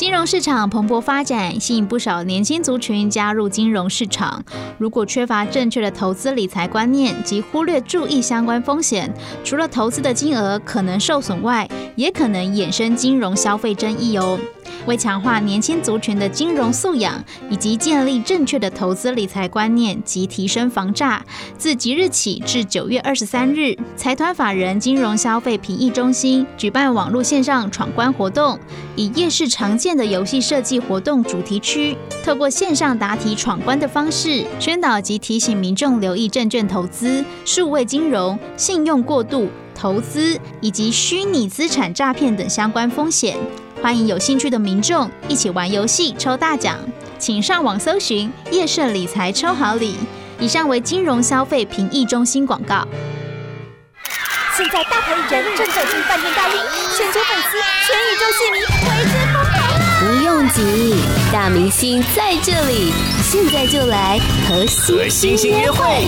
金融市场蓬勃发展，吸引不少年轻族群加入金融市场。如果缺乏正确的投资理财观念及忽略注意相关风险，除了投资的金额可能受损外，也可能衍生金融消费争议哦。为强化年轻族群的金融素养，以及建立正确的投资理财观念及提升防诈，自即日起至九月二十三日，财团法人金融消费评议中心举办网络线上闯关活动，以夜市常见的游戏设计活动主题区，透过线上答题闯关的方式，宣导及提醒民众留意证券投资、数位金融、信用过度、投资以及虚拟资产诈骗等相关风险。欢迎有兴趣的民众一起玩游戏抽大奖，请上网搜寻“夜市理财抽好礼”。以上为金融消费评议中心广告。现在大牌艺人正走进饭店大厅，全球粉丝、全宇宙戏迷为之疯狂。不用急，大明星在这里，现在就来和星星约会。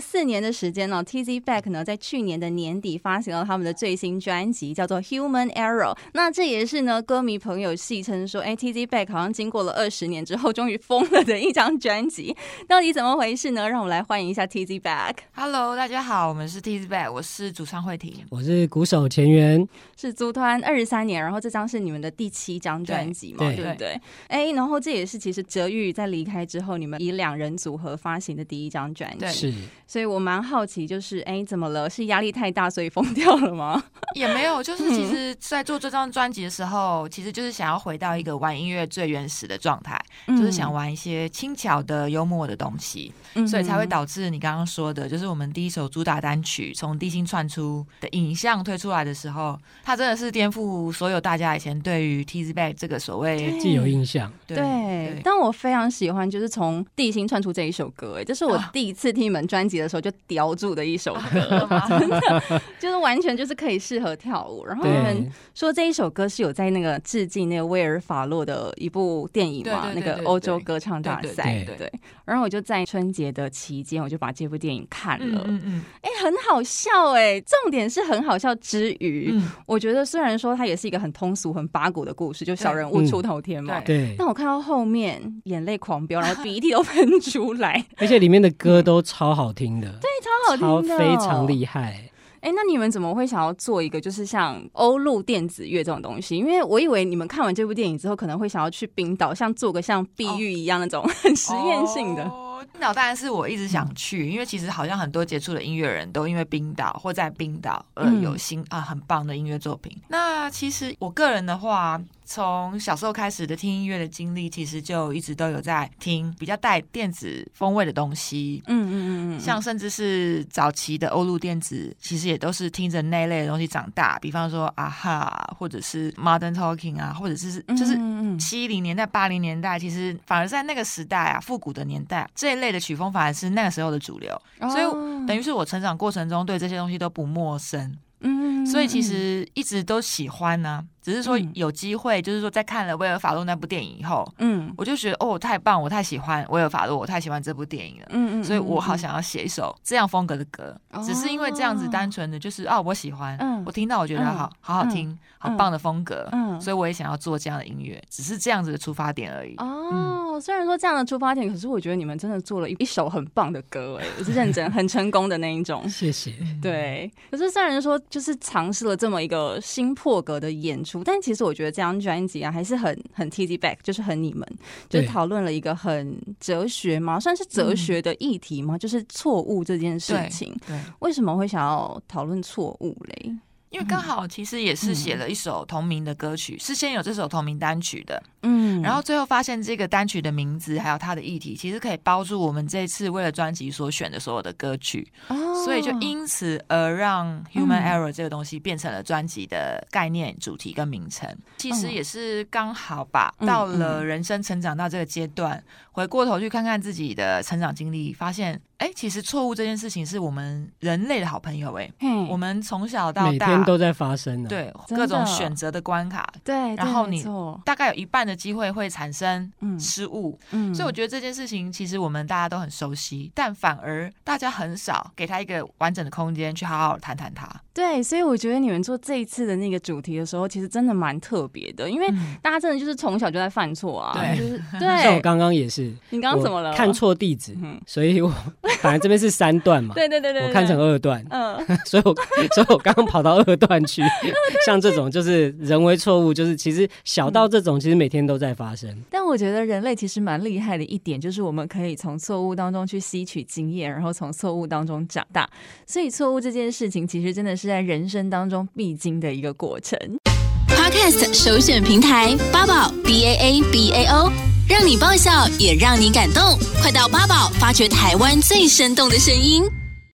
四年的时间呢，Tizzy Back 呢在去年的年底发行了他们的最新专辑，叫做《Human Error》。那这也是呢歌迷朋友戏称说，哎，Tizzy Back 好像经过了二十年之后，终于疯了的一张专辑。到底怎么回事呢？让我们来欢迎一下 Tizzy Back。Hello，大家好，我们是 Tizzy Back，我是主唱慧婷，我是鼓手钱源，是组团二十三年，然后这张是你们的第七张专辑嘛，对，对不对？哎，然后这也是其实哲宇在离开之后，你们以两人组合发行的第一张专辑，是。所以我蛮好奇，就是哎，怎么了？是压力太大，所以疯 掉了吗？也没有，就是其实，在做这张专辑的时候，其实就是想要回到一个玩音乐最原始的状态，嗯、就是想玩一些轻巧的、幽默的东西，嗯、所以才会导致你刚刚说的，就是我们第一首主打单曲从地心窜出的影像推出来的时候，它真的是颠覆所有大家以前对于 Tizzy Bac 这个所谓既有印象。对，但我非常喜欢，就是从地心窜出这一首歌，哎，这是我第一次听你们专辑的时候就叼住的一首歌，真的 就是完全就是可以适合跳舞。然后你们说这一首歌是有在那个致敬那个威尔法洛的一部电影嘛？那个欧洲歌唱大赛，对。然后我就在春节的期间，我就把这部电影看了。嗯嗯，哎，很好笑哎，重点是很好笑之余，我觉得虽然说它也是一个很通俗、很八股的故事，就小人物出头天嘛。对。但我看到后面眼泪狂飙，然后鼻涕都喷出来，而且里面的歌都超好听的。对，超好听的，非常厉害。哎，那你们怎么会想要做一个就是像欧陆电子乐这种东西？因为我以为你们看完这部电影之后，可能会想要去冰岛，像做个像碧玉一样那种很 实验性的。哦，冰岛当然是我一直想去，因为其实好像很多杰出的音乐人都因为冰岛或在冰岛而有新啊很棒的音乐作品。那其实我个人的话。从小时候开始的听音乐的经历，其实就一直都有在听比较带电子风味的东西。嗯嗯嗯嗯，像甚至是早期的欧陆电子，其实也都是听着那类的东西长大。比方说啊哈，或者是 Modern Talking 啊，或者是就是七零年代、八零年代，其实反而在那个时代啊，复古的年代，这一类的曲风反而是那个时候的主流。所以等于是我成长过程中对这些东西都不陌生。嗯，所以其实一直都喜欢呢、啊。只是说有机会，就是说在看了威尔法洛那部电影以后，嗯，我就觉得哦，太棒，我太喜欢威尔法洛，我太喜欢这部电影了，嗯嗯，所以我好想要写一首这样风格的歌，只是因为这样子单纯的就是啊，我喜欢，嗯我听到我觉得好好好听，好棒的风格，嗯，所以我也想要做这样的音乐，只是这样子的出发点而已。哦，虽然说这样的出发点，可是我觉得你们真的做了一一首很棒的歌，哎，我是认真很成功的那一种。谢谢。对，可是虽然说就是尝试了这么一个新破格的演出。但其实我觉得这张专辑啊，还是很很 Tizzy Back，就是很你们，就是讨论了一个很哲学嘛，算是哲学的议题嘛，就是错误这件事情。对，为什么会想要讨论错误嘞？因为刚好其实也是写了一首同名的歌曲，嗯、是先有这首同名单曲的，嗯，然后最后发现这个单曲的名字还有它的议题，其实可以包住我们这次为了专辑所选的所有的歌曲，哦，所以就因此而让 Human Error 这个东西变成了专辑的概念、主题跟名称。其实也是刚好吧，到了人生成长到这个阶段，回过头去看看自己的成长经历，发现。哎，其实错误这件事情是我们人类的好朋友哎，我们从小到大都在发生呢，对各种选择的关卡，对，然后你大概有一半的机会会产生失误，嗯，所以我觉得这件事情其实我们大家都很熟悉，但反而大家很少给他一个完整的空间去好好谈谈它。对，所以我觉得你们做这一次的那个主题的时候，其实真的蛮特别的，因为大家真的就是从小就在犯错啊，对，就是 对。像我刚刚也是，你刚刚怎么了？看错地址，嗯所以我 反正这边是三段嘛，对对对对，我看成二段，嗯，所以我所以我刚刚跑到二段去。像这种就是人为错误，就是其实小到这种，其实每天都在发生。但我觉得人类其实蛮厉害的一点，就是我们可以从错误当中去吸取经验，然后从错误当中长大。所以错误这件事情，其实真的是在人生当中必经的一个过程。Podcast 首选平台八宝 B A A B A O，让你爆笑也让你感动，快到八宝发掘台湾最生动的声音。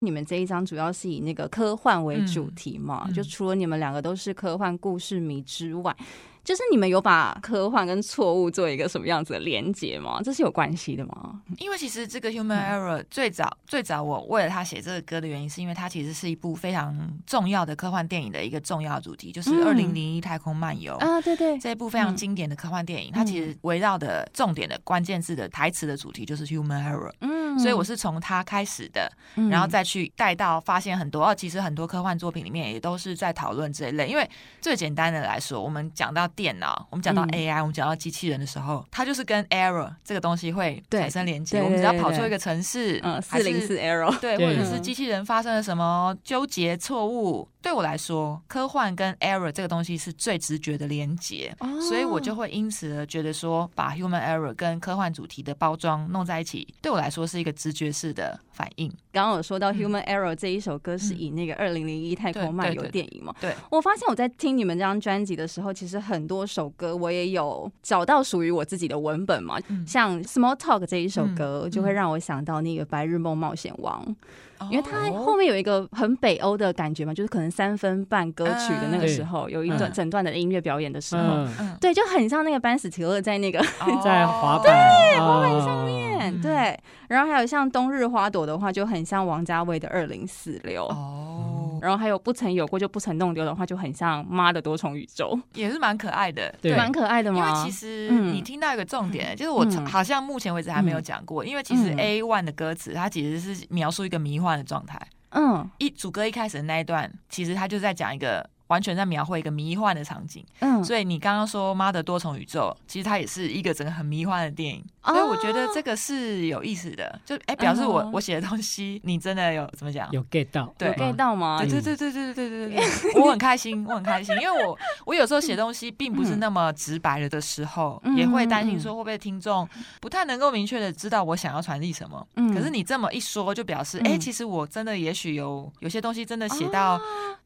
你们这一张主要是以那个科幻为主题嘛？嗯、就除了你们两个都是科幻故事迷之外。就是你们有把科幻跟错误做一个什么样子的连接吗？这是有关系的吗？因为其实这个 Human Error 最早、嗯、最早我为了他写这个歌的原因，是因为它其实是一部非常重要的科幻电影的一个重要主题，就是《二零零一太空漫游》啊，对对，这一部非常经典的科幻电影，嗯、它其实围绕的重点的关键字的台词的主题就是 Human Error，嗯，所以我是从他开始的，然后再去带到发现很多哦，其实很多科幻作品里面也都是在讨论这一类，因为最简单的来说，我们讲到。电脑，我们讲到 AI，、嗯、我们讲到机器人的时候，它就是跟 error 这个东西会产生连接。我们只要跑出一个城市，嗯，四零四 error，对，或者是机器人发生了什么纠结错误。对我来说，科幻跟 error 这个东西是最直觉的连接，哦、所以我就会因此而觉得说，把 human error 跟科幻主题的包装弄在一起，对我来说是一个直觉式的反应。刚刚有说到 human error 这一首歌是以那个二零零一太空漫游电影嘛？对，我发现我在听你们这张专辑的时候，其实很多首歌我也有找到属于我自己的文本嘛，嗯、像 Small Talk 这一首歌就会让我想到那个白日梦冒险王。因为它后面有一个很北欧的感觉嘛，就是可能三分半歌曲的那个时候，有一段整段的音乐表演的时候，对，就很像那个班斯提勒在那个 在滑板。对滑板上面，对，然后还有像冬日花朵的话，就很像王家卫的二零四六哦。然后还有不曾有过就不曾弄丢的话，就很像妈的多重宇宙，也是蛮可爱的，对，蛮可爱的嘛。因为其实你听到一个重点，就是我好像目前为止还没有讲过，因为其实 A one 的歌词它其实是描述一个迷幻的状态。嗯，一主歌一开始的那一段，其实他就在讲一个。完全在描绘一个迷幻的场景，嗯，所以你刚刚说妈的多重宇宙，其实它也是一个整个很迷幻的电影，所以我觉得这个是有意思的，就哎表示我我写的东西你真的有怎么讲？有 get 到，对，有 get 到吗？对对对对对对对对，我很开心，我很开心，因为我我有时候写东西并不是那么直白了的时候，也会担心说会不会听众不太能够明确的知道我想要传递什么，嗯，可是你这么一说，就表示哎，其实我真的也许有有些东西真的写到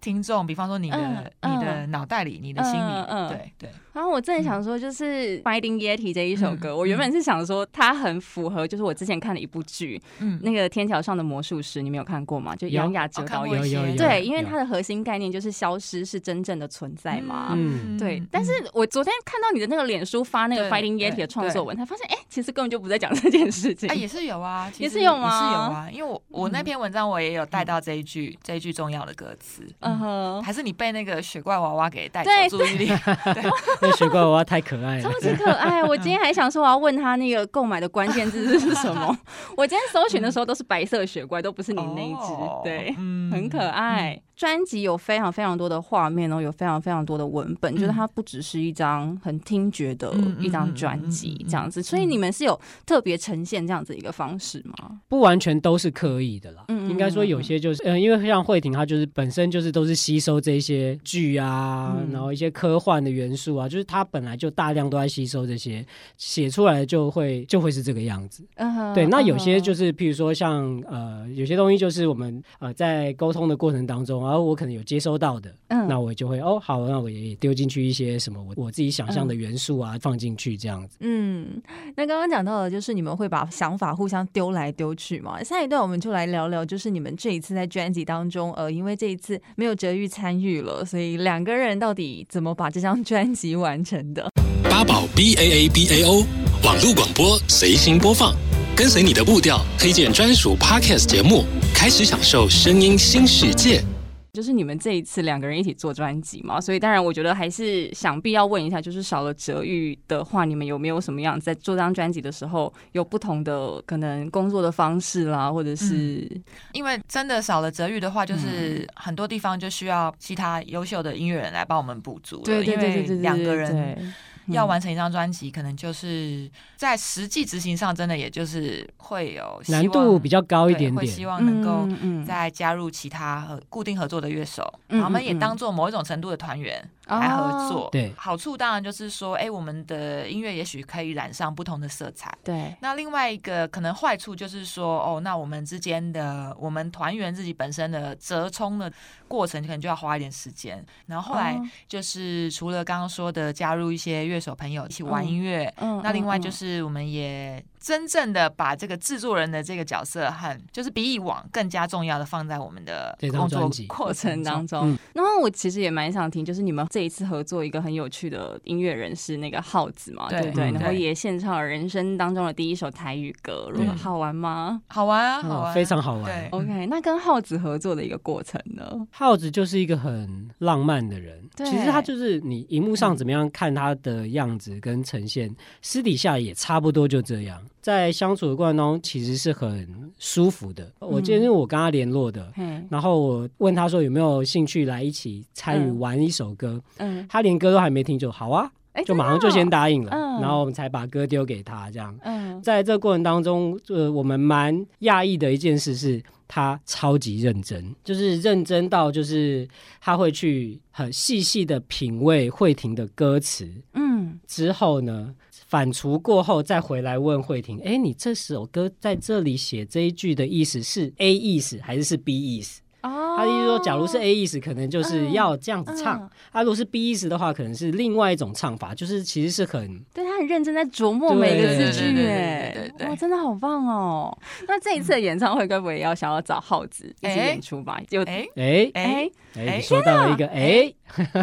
听众，比方说你的你的。脑袋里，你的心里，嗯嗯、对对。然后我正想说，就是《Finding Yeti》这一首歌，嗯、我原本是想说它很符合，就是我之前看的一部剧，嗯，那个《天桥上的魔术师》，你没有看过吗？就杨雅哲导演，对，因为它的核心概念就是消失是真正的存在嘛，嗯，对。但是我昨天看到你的那个脸书发那个《Fighting Yeti》的创作文，他发现，哎，其实根本就不在讲这件事情。啊，也是有啊，也是有吗？也是有啊，因为我我那篇文章我也有带到这一句这一句重要的歌词，嗯。哼，还是你被那个雪怪娃娃给带走注意力，对，那雪怪娃娃太。可爱了，超级可爱！我今天还想说，我要问他那个购买的关键字是什么。我今天搜寻的时候都是白色雪怪，都不是你那一只，对，很可爱。专辑有非常非常多的画面哦，有非常非常多的文本，就是它不只是一张很听觉的一张专辑这样子。所以你们是有特别呈现这样子一个方式吗？不完全都是刻意的啦，应该说有些就是，嗯，因为像慧婷她就是本身就是都是吸收这些剧啊，然后一些科幻的元素啊，就是她本来就大量都在吸收这些，写出来就会就会是这个样子。对，那有些就是譬如说像呃，有些东西就是我们呃在沟通的过程当中啊。然后我可能有接收到的，嗯，那我就会哦，好，那我也丢进去一些什么我我自己想象的元素啊，嗯、放进去这样子。嗯，那刚刚讲到的就是你们会把想法互相丢来丢去嘛。下一段我们就来聊聊，就是你们这一次在专辑当中，呃，因为这一次没有哲玉参与了，所以两个人到底怎么把这张专辑完成的？八宝 B A A B A O 网络广播随心播放，跟随你的步调，推荐专属 Podcast 节目，开始享受声音新世界。就是你们这一次两个人一起做专辑嘛，所以当然我觉得还是想必要问一下，就是少了哲玉的话，你们有没有什么样在做这张专辑的时候有不同的可能工作的方式啦，或者是、嗯、因为真的少了哲玉的话，就是很多地方就需要其他优秀的音乐人来帮我们补足了，对对对对对，两个人。要完成一张专辑，可能就是在实际执行上，真的也就是会有难度比较高一点点，会希望能够再加入其他和固定合作的乐手，嗯嗯嗯，我们也当做某一种程度的团员。来合作，对，好处当然就是说，哎，我们的音乐也许可以染上不同的色彩。对，那另外一个可能坏处就是说，哦，那我们之间的我们团员自己本身的折冲的过程，可能就要花一点时间。然后后来就是除了刚刚说的加入一些乐手朋友一起玩音乐，嗯，那另外就是我们也。真正的把这个制作人的这个角色和就是比以往更加重要的放在我们的工作过程当中。嗯、然后我其实也蛮想听，就是你们这一次合作一个很有趣的音乐人是那个耗子嘛，对不对？然后也献唱了人生当中的第一首台语歌，如果好玩吗？好玩啊，好玩，非常好玩。对，OK，那跟耗子合作的一个过程呢？耗子就是一个很浪漫的人，其实他就是你荧幕上怎么样看他的样子跟呈现，私底下也差不多就这样。在相处的过程中，其实是很舒服的。嗯、我记得因为我跟他联络的，嗯、然后我问他说有没有兴趣来一起参与玩一首歌，嗯，他连歌都还没听就好啊，欸、就马上就先答应了，嗯、然后我们才把歌丢给他，这样。嗯，在这个过程当中，呃，我们蛮讶异的一件事是，他超级认真，就是认真到就是他会去很细细的品味慧婷的歌词，嗯，之后呢。反刍过后再回来问慧婷，哎，你这首歌在这里写这一句的意思是 A 意思还是是 B 意思？哦，他的意思说，假如是 A 意思，可能就是要这样子唱；嗯。嗯、啊，如果是 B 意思的话，可能是另外一种唱法，就是其实是很对他很认真在琢磨每个字句，哎，哇，真的好棒哦！那这一次的演唱会，该不会也要想要找耗子一起演出吧？就哎哎哎你，说到了一个哎。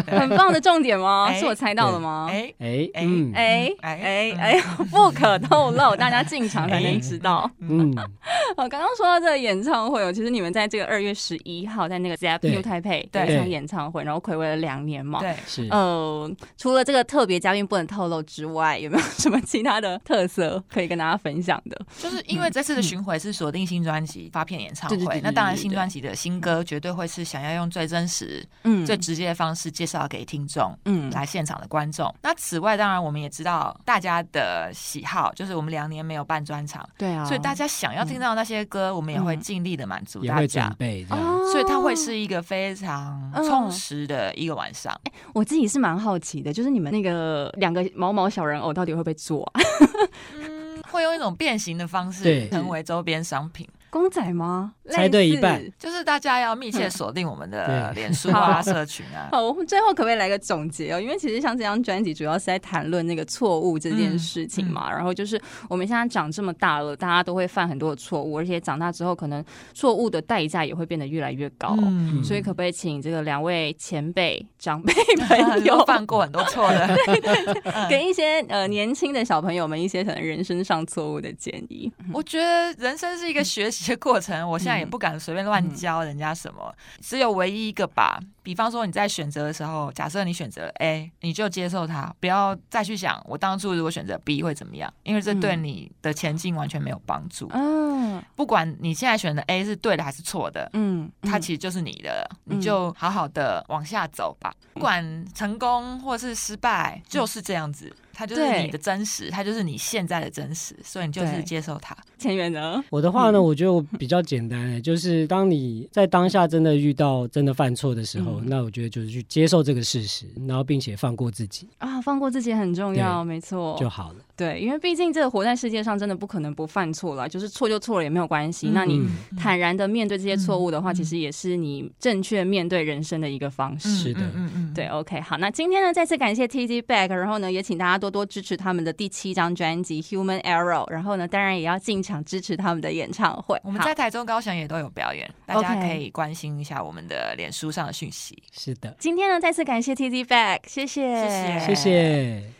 很棒的重点吗？是我猜到了吗？哎哎哎哎哎哎，不可透露，大家进场才能知道。嗯，好刚刚说到这个演唱会哦，其实你们在这个二月十一号在那个 ZAP New Taipei 对一场演唱会，然后睽违了两年嘛。对，是。呃，除了这个特别嘉宾不能透露之外，有没有什么其他的特色可以跟大家分享的？就是因为这次的巡回是锁定新专辑发片演唱会，那当然新专辑的新歌绝对会是想要用最真实、嗯，最直接的方式。是介绍给听众，嗯，来现场的观众。嗯、那此外，当然我们也知道大家的喜好，就是我们两年没有办专场，对啊，所以大家想要听到那些歌，嗯、我们也会尽力的满足大家，也会准备这样，所以它会是一个非常充实的一个晚上。哎、嗯，我自己是蛮好奇的，就是你们那个两个毛毛小人偶到底会不会做、啊？嗯，会用一种变形的方式成为周边商品。公仔吗？猜对一半，就是大家要密切锁定我们的脸书啊、社群啊。好，我们最后可不可以来个总结哦？因为其实像这张专辑，主要是在谈论那个错误这件事情嘛。然后就是我们现在长这么大了，大家都会犯很多的错误，而且长大之后，可能错误的代价也会变得越来越高。所以可不可以请这个两位前辈、长辈 朋友犯过很多错的，对对对，给一些呃年轻的小朋友们一些可能人生上错误的建议？我觉得人生是一个学习。些过程，我现在也不敢随便乱教人家什么，嗯、只有唯一一个吧。比方说你在选择的时候，假设你选择 A，你就接受它，不要再去想我当初如果选择 B 会怎么样，因为这对你的前进完全没有帮助。嗯，不管你现在选的 A 是对的还是错的，嗯，它其实就是你的，嗯、你就好好的往下走吧。嗯、不管成功或是失败，就是这样子。它就是你的真实，对它就是你现在的真实，所以你就是接受它。前缘呢？我的话呢，我觉得我比较简单，就是当你在当下真的遇到真的犯错的时候，嗯、那我觉得就是去接受这个事实，然后并且放过自己啊，放过自己很重要，没错，就好了。对，因为毕竟这个活在世界上，真的不可能不犯错了，就是错就错了也没有关系。嗯、那你坦然的面对这些错误的话，嗯、其实也是你正确面对人生的一个方式。是的，嗯嗯，对，OK，好，那今天呢，再次感谢 TT Back，然后呢，也请大家多多支持他们的第七张专辑《Human Error》，然后呢，当然也要进场支持他们的演唱会。我们在台中、高雄也都有表演，大家可以关心一下我们的脸书上的讯息。是的，今天呢，再次感谢 TT Back，谢谢，谢谢，谢谢。